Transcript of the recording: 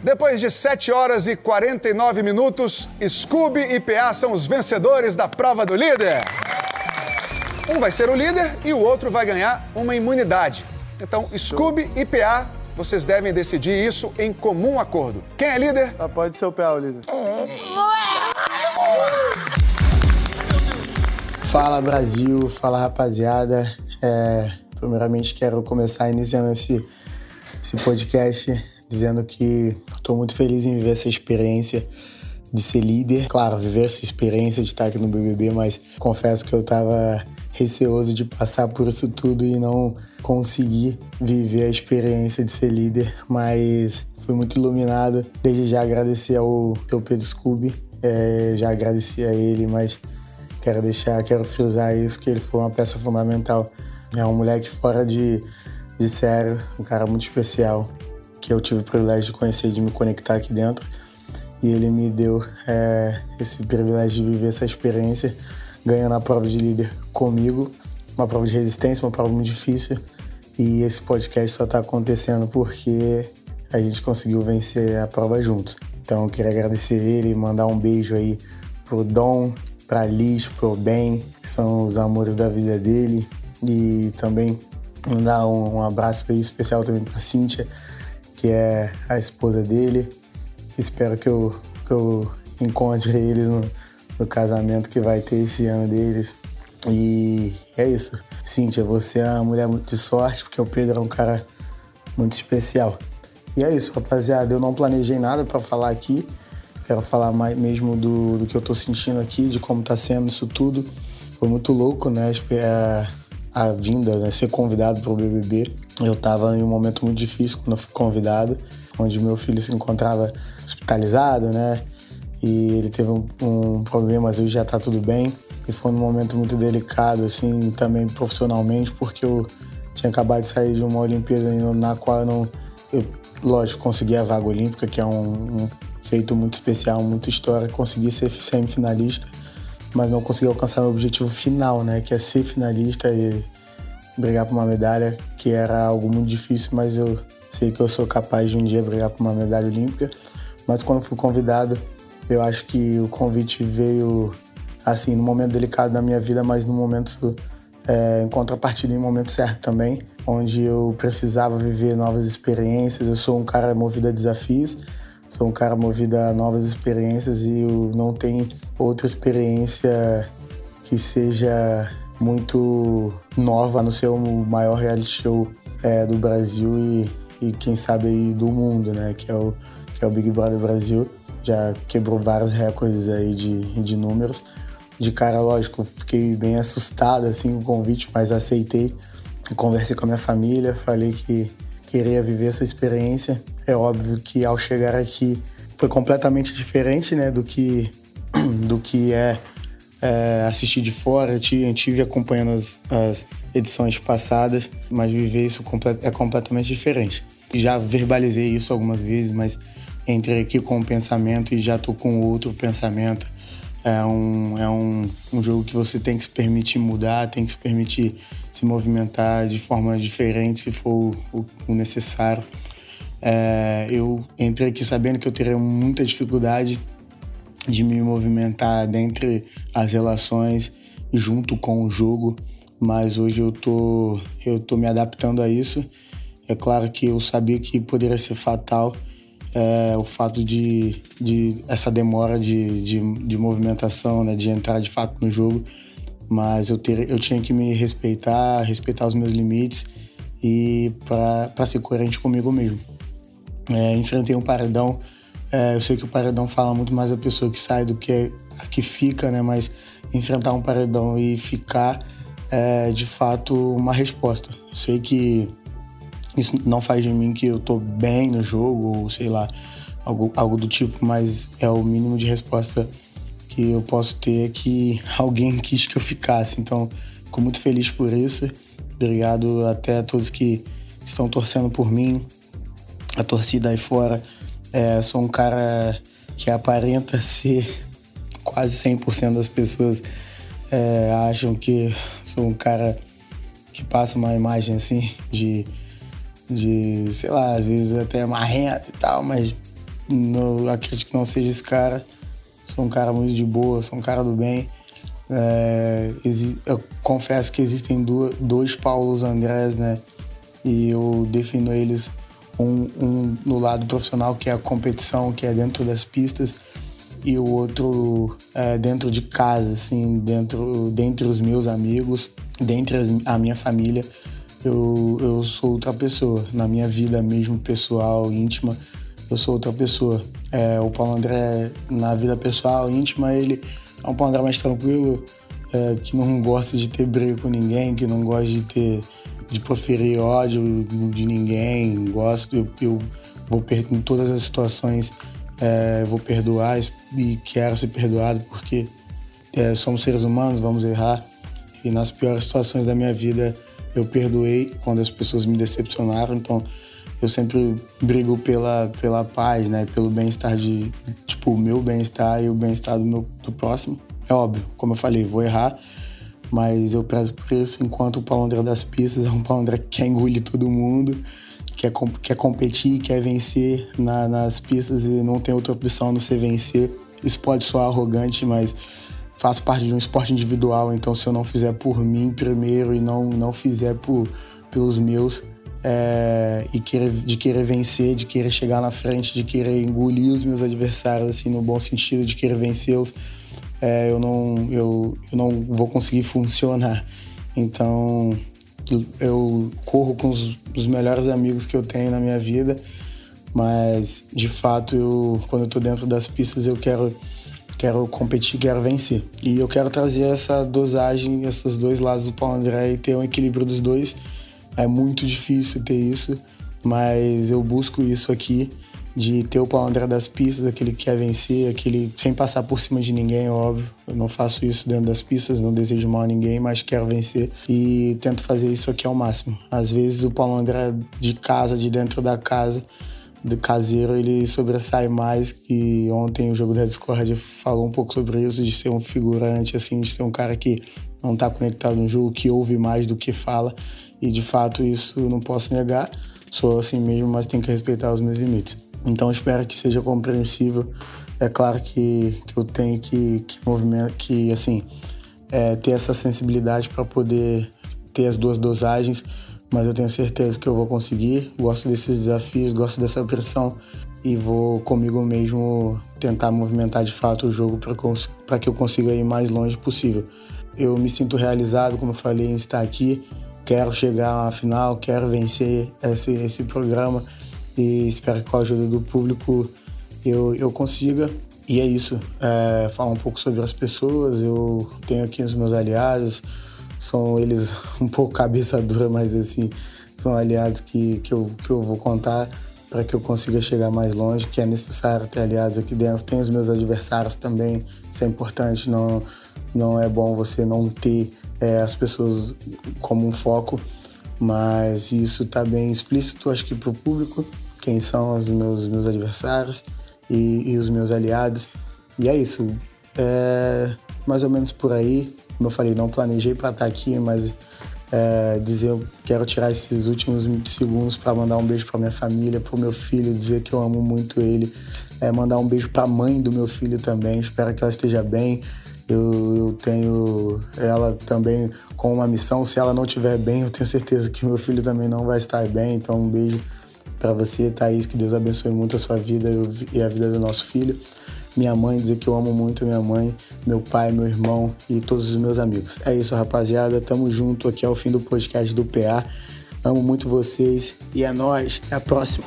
Depois de 7 horas e 49 minutos, Scooby e PA são os vencedores da prova do líder. Um vai ser o líder e o outro vai ganhar uma imunidade. Então, Scooby e PA, vocês devem decidir isso em comum acordo. Quem é líder? Ah, pode ser o PA, o líder. Fala Brasil, fala rapaziada. É, primeiramente quero começar iniciando esse, esse podcast dizendo que estou muito feliz em viver essa experiência de ser líder. Claro, viver essa experiência de estar aqui no BBB, mas confesso que eu estava receoso de passar por isso tudo e não conseguir viver a experiência de ser líder, mas fui muito iluminado. Desde já agradecer ao seu Pedro Scooby, é, já agradeci a ele, mas quero deixar, quero frisar isso, que ele foi uma peça fundamental. É um moleque fora de, de sério, um cara muito especial, que eu tive o privilégio de conhecer, de me conectar aqui dentro. E ele me deu é, esse privilégio de viver essa experiência, ganhando a prova de líder comigo. Uma prova de resistência, uma prova muito difícil. E esse podcast só está acontecendo porque a gente conseguiu vencer a prova juntos. Então eu queria agradecer ele, mandar um beijo aí pro Dom, pra Liz, pro Ben, que são os amores da vida dele. E também mandar um, um abraço aí especial também pra Cíntia, que é a esposa dele. Espero que eu, que eu encontre eles no, no casamento que vai ter esse ano deles. E é isso. Cíntia, você é uma mulher muito de sorte, porque o Pedro é um cara muito especial. E é isso, rapaziada. Eu não planejei nada para falar aqui. Quero falar mais mesmo do, do que eu tô sentindo aqui, de como tá sendo isso tudo. Foi muito louco, né? A, a vinda, né? ser convidado para o BBB. Eu estava em um momento muito difícil quando eu fui convidado, onde meu filho se encontrava hospitalizado, né? E ele teve um, um problema, mas hoje já está tudo bem. E foi um momento muito delicado, assim, também profissionalmente, porque eu tinha acabado de sair de uma Olimpíada na qual eu não. Eu, lógico, consegui a vaga olímpica, que é um, um feito muito especial, muito história. Consegui ser semifinalista, mas não consegui alcançar meu objetivo final, né? Que é ser finalista e brigar por uma medalha, que era algo muito difícil, mas eu sei que eu sou capaz de um dia brigar por uma medalha olímpica. Mas quando fui convidado, eu acho que o convite veio assim no momento delicado da minha vida, mas no momento é, em contrapartida em momento certo também, onde eu precisava viver novas experiências. Eu sou um cara movido a desafios, sou um cara movido a novas experiências e eu não tenho outra experiência que seja muito nova no ser o maior reality show é, do Brasil e, e quem sabe aí do mundo, né? Que é o, que é o Big Brother Brasil. Já quebrou vários recordes aí de, de números. De cara, lógico, fiquei bem assustado assim com o convite, mas aceitei. Conversei com a minha família, falei que queria viver essa experiência. É óbvio que ao chegar aqui foi completamente diferente, né, do que do que é é, assistir de fora, eu tive acompanhando as, as, edições passadas, mas viver isso é completamente diferente. Já verbalizei isso algumas vezes, mas entrei aqui com um pensamento e já tô com outro pensamento. É um, é um, um jogo que você tem que se permitir mudar, tem que se permitir se movimentar de forma diferente se for o, o necessário. É, eu entrei aqui sabendo que eu teria muita dificuldade de me movimentar dentre as relações junto com o jogo, mas hoje eu tô, eu tô me adaptando a isso. É claro que eu sabia que poderia ser fatal é, o fato de, de essa demora de, de, de, movimentação, né, de entrar de fato no jogo, mas eu, ter, eu tinha que me respeitar, respeitar os meus limites e para ser coerente comigo mesmo. É, enfrentei um paredão é, eu sei que o paredão fala muito mais da pessoa que sai do que a que fica, né? Mas enfrentar um paredão e ficar é de fato uma resposta. Sei que isso não faz de mim que eu tô bem no jogo, ou sei lá, algo, algo do tipo, mas é o mínimo de resposta que eu posso ter é que alguém quis que eu ficasse. Então, fico muito feliz por isso. Obrigado até a todos que estão torcendo por mim, a torcida aí fora é, sou um cara que aparenta ser quase 100% das pessoas é, acham que sou um cara que passa uma imagem assim de, de, sei lá, às vezes até marrento e tal, mas acredito que não seja esse cara. Sou um cara muito de boa, sou um cara do bem. É, eu confesso que existem dois Paulos Andrés, né? E eu defino eles um, um, no lado profissional, que é a competição, que é dentro das pistas, e o outro é, dentro de casa, assim, dentro, dentre os meus amigos, dentre as, a minha família. Eu, eu sou outra pessoa. Na minha vida mesmo, pessoal, íntima, eu sou outra pessoa. É, o Paulo André, na vida pessoal, íntima, ele é um Paulo André mais tranquilo, é, que não gosta de ter briga com ninguém, que não gosta de ter de proferir ódio de ninguém. Gosto, eu, eu vou em todas as situações é, vou perdoar e quero ser perdoado porque é, somos seres humanos, vamos errar. E nas piores situações da minha vida eu perdoei quando as pessoas me decepcionaram. Então eu sempre brigo pela, pela paz, né? Pelo bem-estar de, tipo, o meu bem-estar e o bem-estar do meu do próximo. É óbvio, como eu falei, vou errar, mas eu prezo por isso, enquanto o Paulo André das pistas é um Paulo André que quer engolir todo mundo, quer, quer competir, quer vencer na, nas pistas e não tem outra opção a não ser vencer. Isso pode soar arrogante, mas faço parte de um esporte individual, então se eu não fizer por mim primeiro e não, não fizer por, pelos meus, é, e querer, de querer vencer, de querer chegar na frente, de querer engolir os meus adversários, assim, no bom sentido, de querer vencê-los, é, eu, não, eu, eu não vou conseguir funcionar. Então, eu corro com os, os, melhores amigos que eu tenho na minha vida, mas de fato, eu, quando eu tô dentro das pistas, eu quero, quero competir, quero vencer. E eu quero trazer essa dosagem, esses dois lados do Paulo André e ter um equilíbrio dos dois é muito difícil ter isso, mas eu busco isso aqui de ter o Paulo André das pistas, aquele que quer vencer, aquele sem passar por cima de ninguém, óbvio. Eu não faço isso dentro das pistas, não desejo mal a ninguém, mas quero vencer e tento fazer isso aqui ao máximo. Às vezes o Paulo André de casa, de dentro da casa, do caseiro, ele sobressai mais e ontem o jogo da Discord falou um pouco sobre isso, de ser um figurante, assim, de ser um cara que não está conectado no jogo, que ouve mais do que fala. E de fato isso não posso negar. Sou assim mesmo, mas tenho que respeitar os meus limites. Então espero que seja compreensível. É claro que, que eu tenho que, que movimento, que assim, é, ter essa sensibilidade para poder ter as duas dosagens, mas eu tenho certeza que eu vou conseguir. Gosto desses desafios, gosto dessa pressão e vou comigo mesmo tentar movimentar de fato o jogo para que eu consiga ir mais longe possível. Eu me sinto realizado, como eu falei, em estar aqui quero chegar à final, quero vencer esse, esse programa e espero que com a ajuda do público eu, eu consiga. E é isso, é, falar um pouco sobre as pessoas, eu tenho aqui os meus aliados, são eles um pouco cabeça dura, mas assim, são aliados que, que, eu, que eu vou contar para que eu consiga chegar mais longe, que é necessário ter aliados aqui dentro. Tem os meus adversários também, isso é importante, não, não é bom você não ter é, as pessoas como um foco, mas isso está bem explícito, acho que para o público, quem são os meus, meus adversários e, e, os meus aliados. E é isso, é mais ou menos por aí. Como eu falei, não planejei para estar tá aqui, mas é, dizer, quero tirar esses últimos segundos para mandar um beijo para minha família, para o meu filho, dizer que eu amo muito ele, é, mandar um beijo para a mãe do meu filho também. Espero que ela esteja bem. Eu, eu tenho ela também com uma missão. Se ela não estiver bem, eu tenho certeza que meu filho também não vai estar bem. Então, um beijo para você, Thaís. Que Deus abençoe muito a sua vida e a vida do nosso filho. Minha mãe, dizer que eu amo muito minha mãe, meu pai, meu irmão e todos os meus amigos. É isso, rapaziada. Tamo junto aqui ao fim do podcast do PA. Amo muito vocês e é nóis. Até a próxima.